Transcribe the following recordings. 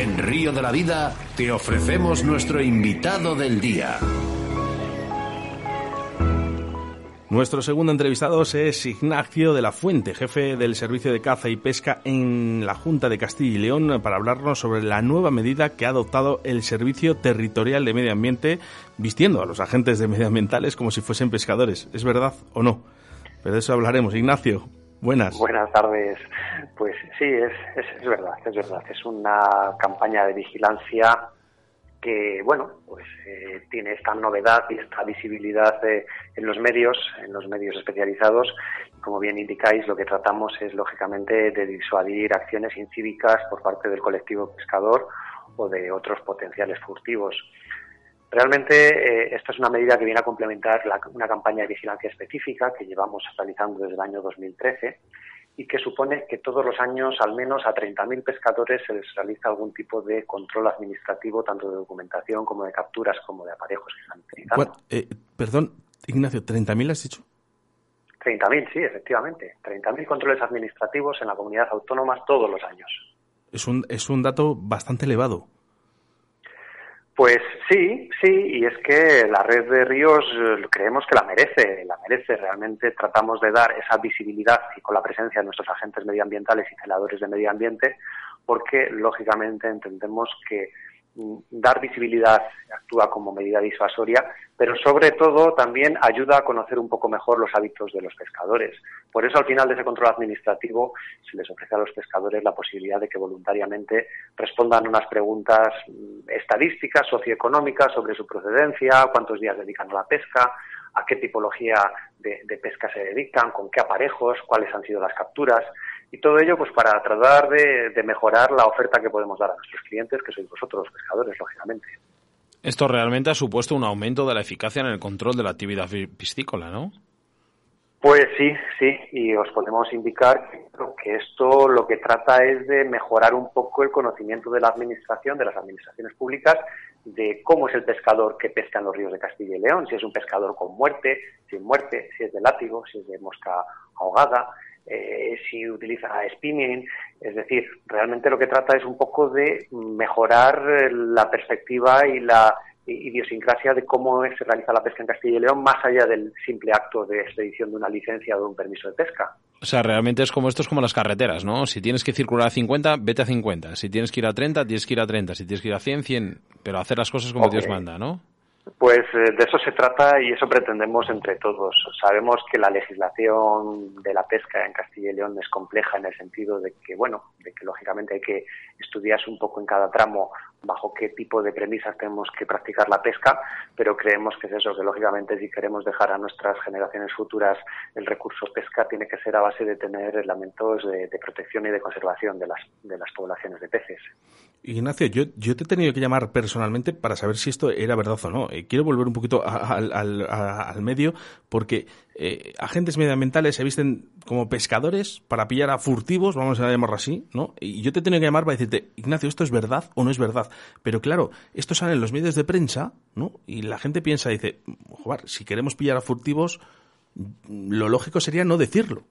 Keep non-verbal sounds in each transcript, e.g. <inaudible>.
En Río de la Vida te ofrecemos nuestro invitado del día. Nuestro segundo entrevistado es Ignacio de la Fuente, jefe del Servicio de Caza y Pesca en la Junta de Castilla y León, para hablarnos sobre la nueva medida que ha adoptado el Servicio Territorial de Medio Ambiente, vistiendo a los agentes de medioambientales como si fuesen pescadores. ¿Es verdad o no? Pero de eso hablaremos. Ignacio, buenas. Buenas tardes. Pues sí, es, es, verdad, es verdad. Es una campaña de vigilancia que, bueno, pues eh, tiene esta novedad y esta visibilidad eh, en los medios, en los medios especializados. Como bien indicáis, lo que tratamos es, lógicamente, de disuadir acciones incívicas por parte del colectivo pescador o de otros potenciales furtivos. Realmente eh, esta es una medida que viene a complementar una campaña de vigilancia específica que llevamos realizando desde el año 2013 y que supone que todos los años al menos a 30.000 pescadores se les realiza algún tipo de control administrativo, tanto de documentación como de capturas como de aparejos que están utilizando. Eh, perdón, Ignacio, ¿30.000 has dicho? 30.000, sí, efectivamente. 30.000 controles administrativos en la comunidad autónoma todos los años. Es un, es un dato bastante elevado. Pues sí, sí, y es que la red de ríos eh, creemos que la merece, la merece. Realmente tratamos de dar esa visibilidad y con la presencia de nuestros agentes medioambientales y celadores de medio ambiente, porque lógicamente entendemos que dar visibilidad actúa como medida disuasoria, pero sobre todo también ayuda a conocer un poco mejor los hábitos de los pescadores. Por eso al final de ese control administrativo se les ofrece a los pescadores la posibilidad de que voluntariamente respondan unas preguntas mm, estadísticas, socioeconómicas sobre su procedencia, cuántos días dedican a la pesca, a qué tipología de, de pesca se dedican, con qué aparejos, cuáles han sido las capturas. Y todo ello pues para tratar de, mejorar la oferta que podemos dar a nuestros clientes, que sois vosotros los pescadores, lógicamente. Esto realmente ha supuesto un aumento de la eficacia en el control de la actividad piscícola, ¿no? Pues sí, sí, y os podemos indicar que esto lo que trata es de mejorar un poco el conocimiento de la administración, de las administraciones públicas, de cómo es el pescador que pesca en los ríos de Castilla y León, si es un pescador con muerte, sin muerte, si es de látigo, si es de mosca ahogada, eh, si utiliza spinning, es decir, realmente lo que trata es un poco de mejorar la perspectiva y la idiosincrasia de cómo se realiza la pesca en Castilla y León, más allá del simple acto de expedición de una licencia o de un permiso de pesca. O sea, realmente es como esto es como las carreteras, ¿no? Si tienes que circular a 50, vete a 50. Si tienes que ir a 30, tienes que ir a 30. Si tienes que ir a 100, 100. Pero hacer las cosas como Dios manda, ¿no? Pues eh, de eso se trata y eso pretendemos entre todos. Sabemos que la legislación de la pesca en Castilla y León es compleja en el sentido de que, bueno, de que lógicamente hay que estudiarse un poco en cada tramo bajo qué tipo de premisas tenemos que practicar la pesca, pero creemos que es eso, que lógicamente si queremos dejar a nuestras generaciones futuras el recurso pesca tiene que ser a base de tener elementos de, protección y de conservación de las, de las poblaciones de peces. Ignacio, yo, yo te he tenido que llamar personalmente para saber si esto era verdad o no. Eh, quiero volver un poquito al, medio porque eh, agentes medioambientales se visten como pescadores para pillar a furtivos, vamos a llamarlo así, ¿no? Y yo te he tenido que llamar para decirte, Ignacio, ¿esto es verdad o no es verdad? Pero claro, esto sale en los medios de prensa, ¿no? Y la gente piensa, dice, joder, si queremos pillar a furtivos, lo lógico sería no decirlo.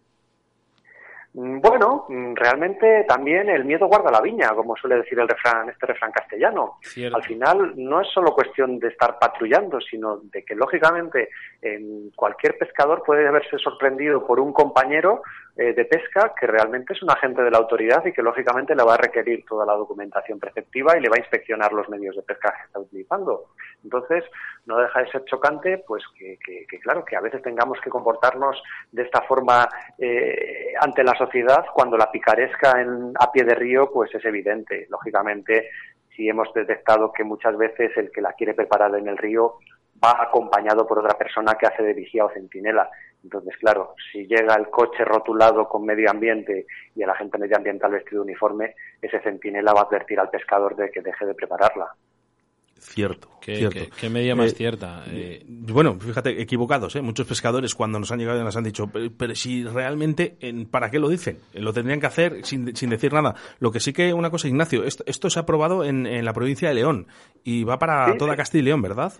Mm, bueno, mm, realmente también el miedo guarda la viña, como suele decir el refrán, este refrán castellano. Al final no es solo cuestión de estar patrullando, sino de que lógicamente cualquier pescador puede haberse sorprendido por un compañero eh, de pesca que realmente es un agente de la autoridad y que lógicamente le va a requerir toda la documentación preceptiva y le va a inspeccionar los medios de pesca que está utilizando. Entonces, no deja de ser chocante, pues que, claro, que a veces tengamos que comportarnos de esta forma eh, ante la sociedad cuando la picaresca en, a pie de río, pues es evidente. Lógicamente, si hemos detectado que muchas veces el que la quiere preparar en el río va acompañado por otra persona que hace de vigía o centinela. Entonces, claro, si llega el coche rotulado con medio ambiente y el agente medioambiental vestido de uniforme, ese centinela va a advertir al pescador de que deje de prepararla. Cierto. ¿Qué, cierto. qué, medida más eh, cierta? Eh, bueno, fíjate, equivocados, ¿eh? Muchos pescadores cuando nos han llegado nos han dicho, pero, si realmente, ¿para qué lo dicen? Lo tendrían que hacer sin, sin, decir nada. Lo que sí que, una cosa, Ignacio, esto, esto se ha aprobado en, en, la provincia de León y va para toda Castilla y León, ¿verdad?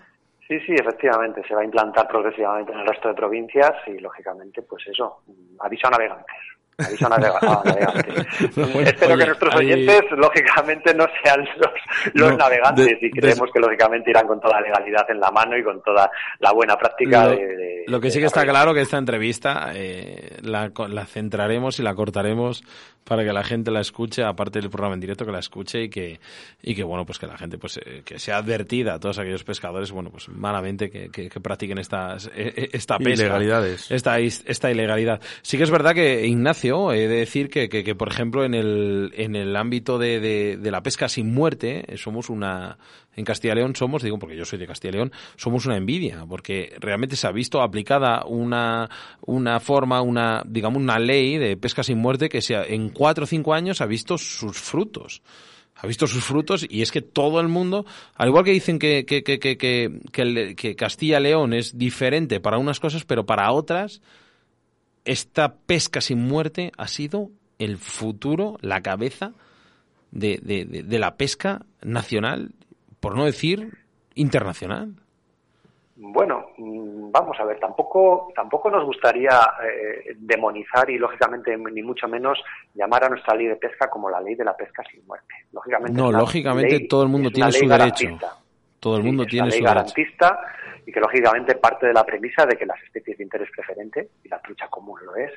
Sí, sí, efectivamente, se va a implantar progresivamente en el resto de provincias y, lógicamente, pues eso, aviso a navegantes. aviso a, navegantes. <laughs> Espero que nuestros oyentes, lógicamente, no sean los, navegantes y creemos que, lógicamente, irán con toda la legalidad en la mano y con toda la buena práctica lo, de, Lo que sí que está claro que esta entrevista eh, la, la centraremos y la cortaremos para que la gente la escuche, aparte del programa en directo, que la escuche y que, y que bueno, pues que la gente pues eh, que sea advertida a todos aquellos pescadores, bueno, pues malamente que, que, practiquen estas, eh, eh, esta pesca. Ilegalidades. Esta, esta ilegalidad. Sí que es verdad que, Ignacio, he de decir que, que, que por ejemplo, en el, en el ámbito de, de, de la pesca sin muerte, somos una, en Castilla y León somos, digo porque yo soy de Castilla y León, somos una envidia, porque realmente se ha visto aplicada una, una forma, una, digamos, una ley de pesca sin muerte que sea, en cuatro o cinco años ha visto sus frutos. Ha visto sus frutos y es que todo el mundo, al igual que dicen que, que, que, que, que Castilla-León es diferente para unas cosas, pero para otras, esta pesca sin muerte ha sido el futuro, la cabeza de, de, de la pesca nacional por no decir internacional. Bueno, mm, vamos a ver, tampoco, tampoco nos gustaría eh, demonizar y, lógicamente, ni mucho menos llamar a nuestra ley de pesca como la ley de la pesca sin muerte. Lógicamente, no, lógicamente todo el mundo tiene su derecho. Todo el mundo tiene ley garantista y que, lógicamente, parte de la premisa de que las especies de interés preferente, y la trucha común lo es,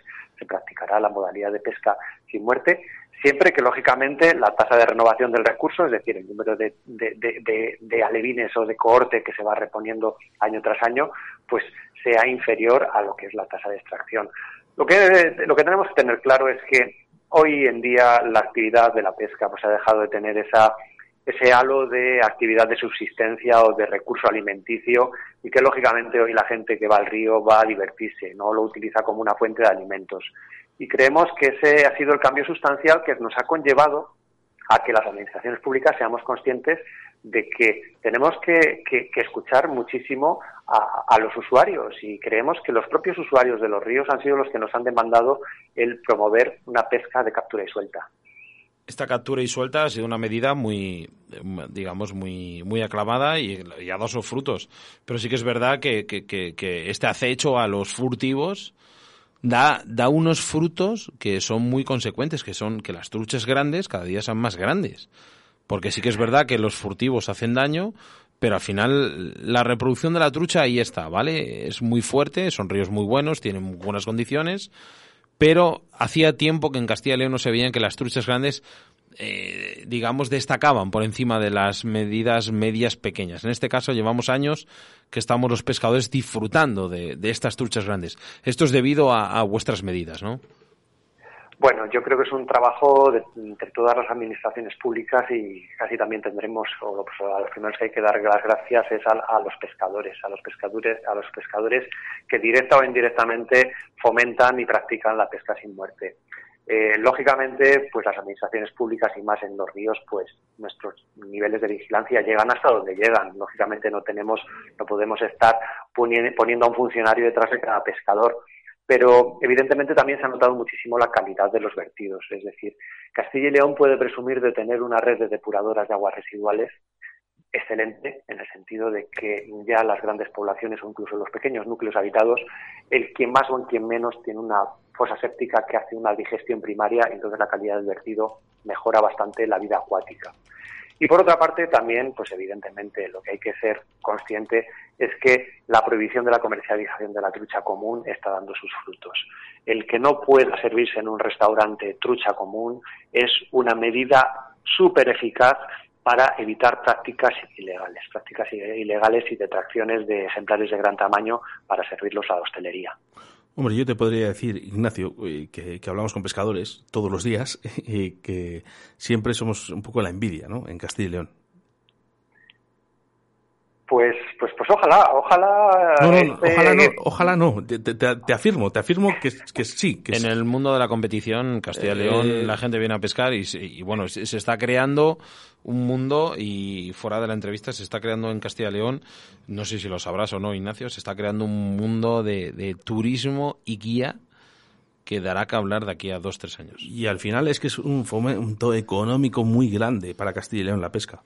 la modalidad de pesca sin muerte, siempre que lógicamente la tasa de renovación del recurso, es decir, el número de, de, alevines o de cohorte que se va reponiendo año tras año, pues sea inferior a lo que es la tasa de extracción. Lo que, lo que tenemos que tener claro es que hoy en día la actividad de la pesca pues ha dejado de tener esa ese halo de actividad de subsistencia o de recurso alimenticio y que lógicamente hoy la gente que va al río va a divertirse, no lo utiliza como una fuente de alimentos y creemos que ese ha sido el cambio sustancial que nos ha conllevado a que las administraciones públicas seamos conscientes de que tenemos que, escuchar muchísimo a, los usuarios y creemos que los propios usuarios de los ríos han sido los que nos han demandado el promover una pesca de captura y suelta. Esta captura y suelta ha sido una medida muy, digamos, muy, muy aclamada y, ha dado sus frutos. Pero sí que es verdad que, que este acecho a los furtivos da, da unos frutos que son muy consecuentes, que son que las truchas grandes cada día son más grandes. Porque sí que es verdad que los furtivos hacen daño, pero al final la reproducción de la trucha ahí está, ¿vale? Es muy fuerte, son ríos muy buenos, tienen buenas condiciones, pero hacía tiempo que en Castilla y León no se veían que las truchas grandes eh, digamos, destacaban por encima de las medidas medias pequeñas. En este caso llevamos años que estamos los pescadores disfrutando de, estas truchas grandes. Esto es debido a, vuestras medidas, ¿no? Bueno, yo creo que es un trabajo de, entre todas las administraciones públicas y casi también tendremos, o pues, a los primeros que hay que dar las gracias es a, los pescadores, a los pescadores, a los pescadores que directa o indirectamente fomentan y practican la pesca sin muerte. Eh, lógicamente, pues las administraciones públicas y más en los ríos, pues nuestros niveles de vigilancia llegan hasta donde llegan. Lógicamente no tenemos, no podemos estar poniendo a un funcionario detrás de cada pescador. Pero evidentemente también se ha notado muchísimo la calidad de los vertidos. Es decir, Castilla y León puede presumir de tener una red de depuradoras de aguas residuales excelente en el sentido de que ya las grandes poblaciones o incluso los pequeños núcleos habitados, el quien más o en quien menos tiene una fosa séptica que hace una digestión primaria, entonces la calidad del vertido mejora bastante la vida acuática. Y por otra parte, también, pues evidentemente, lo que hay que ser consciente es que la prohibición de la comercialización de la trucha común está dando sus frutos. El que no pueda servirse en un restaurante trucha común es una medida súper eficaz para evitar prácticas ilegales, prácticas ilegales y detracciones de ejemplares de gran tamaño para servirlos a la hostelería. Hombre, yo te podría decir, Ignacio, eh, que, hablamos con pescadores todos los días y <laughs> que siempre somos un poco la envidia, ¿no? En Castilla y León. Pues, pues, pues ojalá, ojalá. No, no, ojalá no, ojalá no. Te, afirmo, te afirmo que, que sí. Que en el mundo de la competición, Castilla y León, eh, la gente viene a pescar y, y bueno, se, está creando un mundo y fuera de la entrevista se está creando en Castilla y León, no sé si lo sabrás o no, Ignacio, se está creando un mundo de, turismo y guía que dará que hablar de aquí a dos, tres años. Y al final es que es un fomento económico muy grande para Castilla y León la pesca.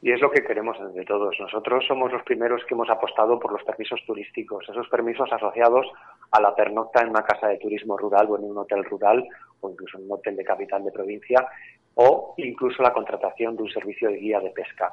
Y es lo que queremos desde todos. Nosotros somos los primeros que hemos apostado por los permisos turísticos, esos permisos asociados a la pernocta en una casa de turismo rural o en un hotel rural o incluso en un hotel de capital de provincia o incluso la contratación de un servicio de guía de pesca.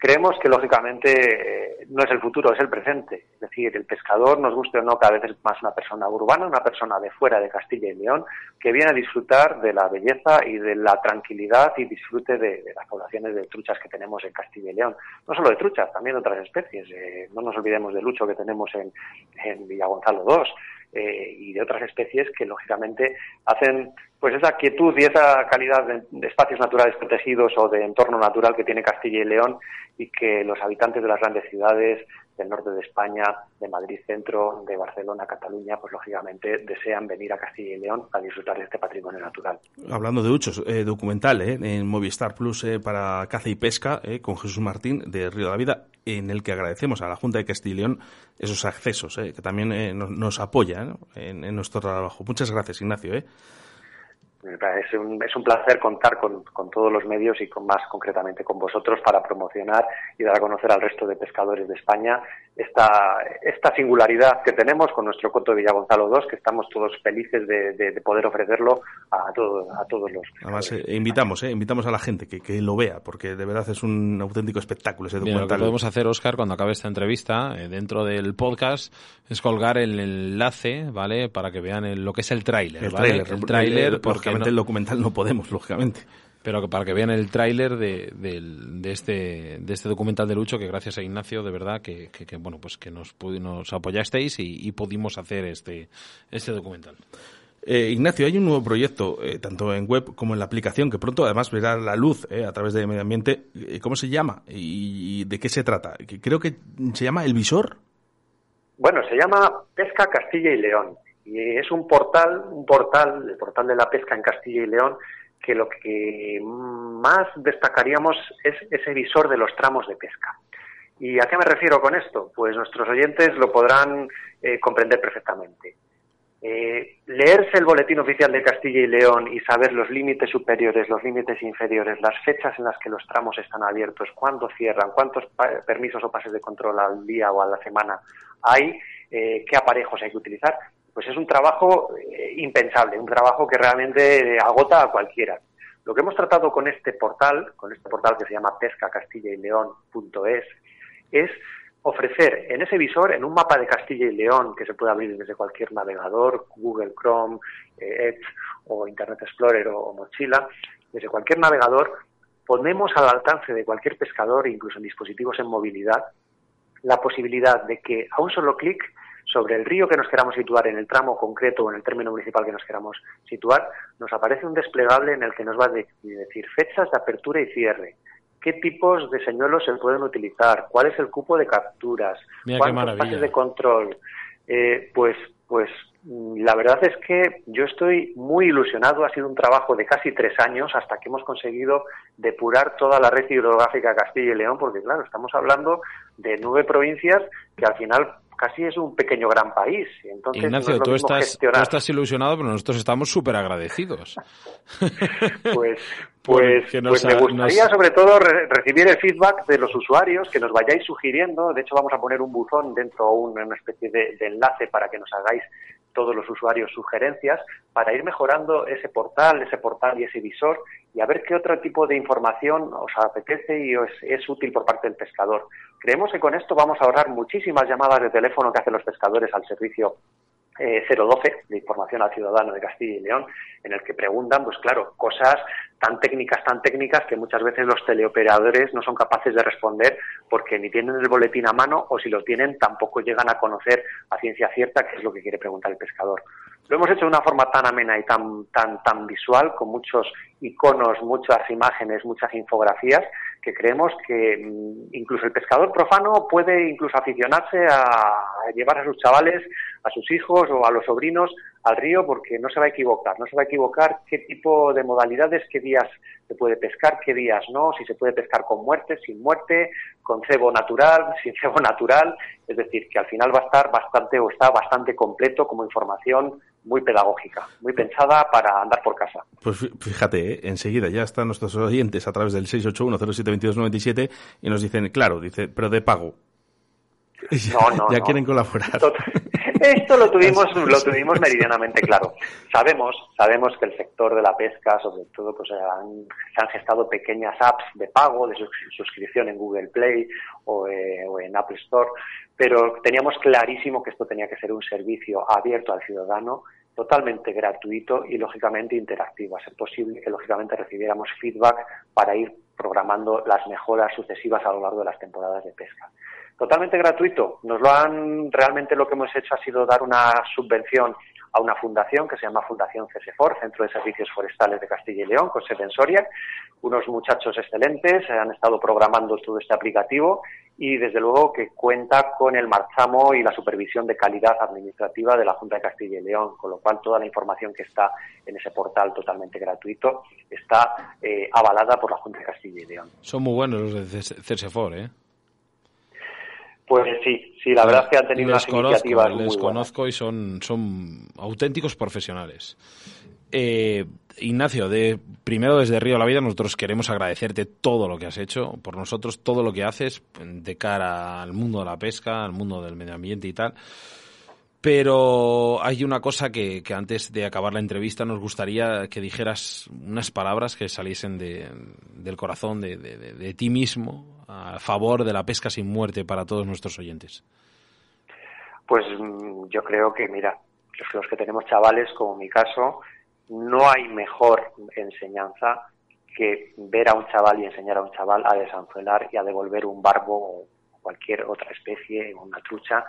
Creemos que, lógicamente, eh, no es el futuro, es el presente. Es decir, el pescador, nos guste o no, cada vez es más una persona urbana, una persona de fuera de Castilla y León, que viene a disfrutar de la belleza y de la tranquilidad y disfrute de, las poblaciones de truchas que tenemos en Castilla y León. No solo de truchas, también de otras especies. Eh, no nos olvidemos del lucho que tenemos en, Villagonzalo II. Eh, y de otras especies que lógicamente hacen pues esa quietud y esa calidad de, espacios naturales protegidos o de entorno natural que tiene Castilla y León y que los habitantes de las grandes ciudades del norte de España, de Madrid Centro, de Barcelona, Cataluña, pues lógicamente desean venir a Castilla y León a disfrutar de este patrimonio natural. Hablando de muchos, eh, documental eh, en Movistar Plus eh, para caza y pesca eh, con Jesús Martín de Río de la Vida, en el que agradecemos a la Junta de Castilla y León esos accesos, que también nos, nos, apoya en, en, nuestro trabajo. Muchas gracias, Ignacio. Es un, es un placer contar con, con, todos los medios y con más concretamente con vosotros para promocionar y dar a conocer al resto de pescadores de España esta, esta singularidad que tenemos con nuestro coto de Villagonzalo 2, que estamos todos felices de, de, poder ofrecerlo a, todo, a todos los. Además, eh, invitamos, eh, invitamos a la gente que, que, lo vea, porque de verdad es un auténtico espectáculo ese documental. lo que podemos hacer, Oscar, cuando acabe esta entrevista, eh, dentro del podcast, es colgar el enlace, ¿vale? Para que vean el, lo que es el tráiler. El tráiler, el el documental no podemos, lógicamente. Pero para que vean el tráiler de, de, este, de este documental de Lucho, que gracias a Ignacio, de verdad, que, que, bueno, pues que nos, nos apoyasteis y, pudimos hacer este, este documental. Eh, Ignacio, hay un nuevo proyecto, eh, tanto en web como en la aplicación, que pronto además verá la luz eh, a través de Medio Ambiente. ¿Cómo se llama y, de qué se trata? Creo que se llama El Visor. Bueno, se llama Pesca Castilla y León. Y es un portal, un portal, el portal de la pesca en Castilla y León, que lo que más destacaríamos es ese visor de los tramos de pesca. ¿Y a qué me refiero con esto? Pues nuestros oyentes lo podrán eh, comprender perfectamente. Eh, leerse el boletín oficial de Castilla y León y saber los límites superiores, los límites inferiores, las fechas en las que los tramos están abiertos, cuándo cierran, cuántos permisos o pases de control al día o a la semana hay, eh, qué aparejos hay que utilizar, pues es un trabajo eh, impensable, un trabajo que realmente agota a cualquiera. Lo que hemos tratado con este portal, con este portal que se llama pescacastillaYleón.es, es ofrecer en ese visor, en un mapa de Castilla y León que se puede abrir desde cualquier navegador, Google Chrome, eh, Edge o Internet Explorer o, Mochila, desde cualquier navegador, ponemos al alcance de cualquier pescador, incluso en dispositivos en movilidad, la posibilidad de que a un solo clic sobre el río que nos queramos situar en el tramo concreto o en el término municipal que nos queramos situar, nos aparece un desplegable en el que nos va a decir fechas de apertura y cierre, qué tipos de señuelos se pueden utilizar, cuál es el cupo de capturas, cuántos pases de control. Eh, pues, pues mm, la verdad es que yo estoy muy ilusionado. Ha sido un trabajo de casi tres años hasta que hemos conseguido depurar toda la red hidrográfica de Castilla y León, porque claro, estamos hablando de nueve provincias que al final casi es un pequeño gran país. Entonces, Ignacio, tú, estás, estás, ilusionado, pero nosotros estamos súper agradecidos. <laughs> pues, pues, pues me gustaría sobre todo recibir el feedback de los usuarios, que nos vayáis sugiriendo. De hecho, vamos a poner un buzón dentro, una especie de, de enlace para que nos hagáis todos los usuarios sugerencias para ir mejorando ese portal, ese portal y ese visor y a ver qué otro tipo de información os apetece y os es útil por parte del pescador. Creemos que con esto vamos a ahorrar muchísimas llamadas de teléfono que hacen los pescadores al servicio 012 eh, de información al ciudadano de Castilla y León, en el que preguntan, pues claro, cosas tan técnicas, tan técnicas que muchas veces los teleoperadores no son capaces de responder porque ni tienen el boletín a mano o si lo tienen tampoco llegan a conocer a ciencia cierta qué es lo que quiere preguntar el pescador. Lo hemos hecho de una forma tan amena y tan, tan, tan visual, con muchos iconos, muchas imágenes, muchas infografías, que creemos que mm, incluso el pescador profano puede incluso aficionarse a llevar a sus chavales, a sus hijos o a los sobrinos al río porque no se va a equivocar, no se va a equivocar qué tipo de modalidades, qué días se puede pescar, qué días no, si se puede pescar con muerte, sin muerte, con cebo natural, <laughs> sin cebo natural, es decir, que al final va a estar bastante o está bastante completo como información muy pedagógica, muy pensada para andar por casa. Pues fíjate, ¿eh? enseguida ya están nuestros oyentes a través del 681072297 y nos dicen, claro, dice, pero de pago. No, <laughs> no, ya quieren colaborar. Esto lo tuvimos, lo tuvimos meridianamente claro. Sabemos, sabemos que el sector de la pesca, sobre todo, pues se han gestado pequeñas apps de pago, de suscripción en Google Play o, eh, o en Apple Store, pero teníamos clarísimo que esto tenía que ser un servicio abierto al ciudadano totalmente gratuito y lógicamente interactivo, a ser posible que lógicamente recibiéramos feedback para ir programando las mejoras sucesivas a lo largo de las temporadas de pesca totalmente gratuito. Nos lo han, realmente lo que hemos hecho ha sido dar una subvención a una fundación que se llama Fundación CESEFOR, Centro de Servicios Forestales de Castilla y León, con sede en Soria. Unos muchachos excelentes han estado programando todo este aplicativo y desde luego que cuenta con el marchamo y la supervisión de calidad administrativa de la Junta de Castilla y León, con lo cual toda la información que está en ese portal totalmente gratuito está eh, avalada por la Junta de Castilla y León. Son muy buenos los de CESEFOR, ¿eh? Pues sí, sí, la verdad es que han tenido les unas iniciativas Les conozco y son, son auténticos profesionales. Eh, Ignacio, de, primero desde Río de la Vida nosotros queremos agradecerte todo lo que has hecho por nosotros, todo lo que haces de cara al mundo de la pesca, al mundo del medio ambiente y tal. Pero hay una cosa que, que, antes de acabar la entrevista nos gustaría que dijeras unas palabras que saliesen de, del corazón de, de, de, ti mismo a favor de la pesca sin muerte para todos nuestros oyentes. Pues mm, yo creo que, mira, los que tenemos chavales, como mi caso, no hay mejor enseñanza que ver a un chaval y enseñar a un chaval a desanzuelar y a devolver un barbo o cualquier otra especie, una trucha,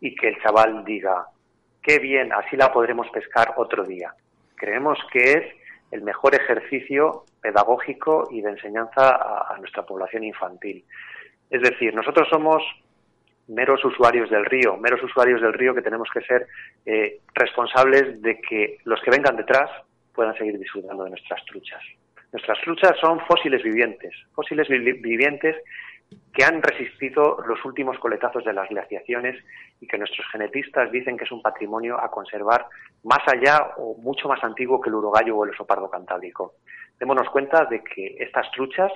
y que el chaval diga, qué bien, así la podremos pescar otro día. Creemos que es el mejor ejercicio pedagógico y de enseñanza a, nuestra población infantil. Es decir, nosotros somos meros usuarios del río, meros usuarios del río que tenemos que ser eh, responsables de que los que vengan detrás puedan seguir disfrutando de nuestras truchas. Nuestras truchas son fósiles vivientes, fósiles vivientes que han resistido los últimos coletazos de las glaciaciones y que nuestros genetistas dicen que es un patrimonio a conservar más allá o mucho más antiguo que el urogallo o el oso cantábrico. Démonos cuenta de que estas truchas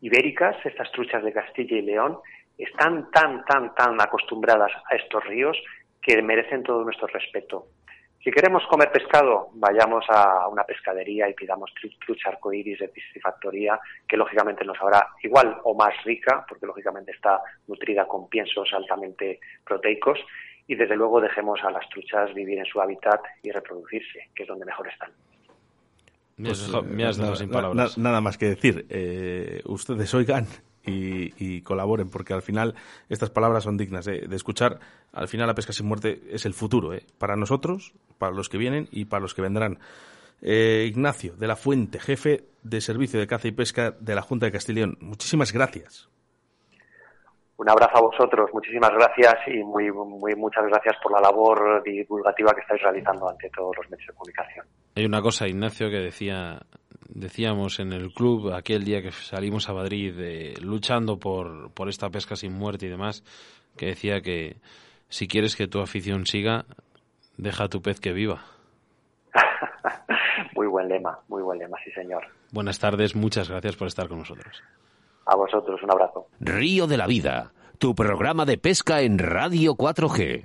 ibéricas, estas truchas de Castilla y León, están tan, tan, tan acostumbradas a estos ríos que merecen todo nuestro respeto. Si queremos comer pescado, vayamos a una pescadería y pidamos trucha arcoíris de piscifactoría, que lógicamente nos habrá igual o más rica, porque lógicamente está nutrida con piensos altamente proteicos, y desde luego dejemos a las truchas vivir en su hábitat y reproducirse, que es donde mejor están. nada, más que decir. Eh, ustedes oigan y, colaboren, porque al final estas palabras son dignas de, escuchar. Al final la pesca sin muerte es el futuro, ¿eh? para nosotros, para los que vienen y para los que vendrán. Eh, Ignacio de la Fuente, jefe de Servicio de Caza y Pesca de la Junta de Castileón, muchísimas gracias. Un abrazo a vosotros, muchísimas gracias y muy, muy muchas gracias por la labor divulgativa que estáis realizando ante todos los medios de comunicación. Hay una cosa, Ignacio, que decía decíamos en el club aquel día que salimos a Madrid eh, luchando por, por esta pesca sin muerte y demás, que decía que si quieres que tu afición siga, deja a tu pez que viva. <laughs> muy buen lema, muy buen lema, sí señor. Buenas tardes, muchas gracias por estar con nosotros. A vosotros, un abrazo. Río de la Vida, tu programa de pesca en Radio 4G.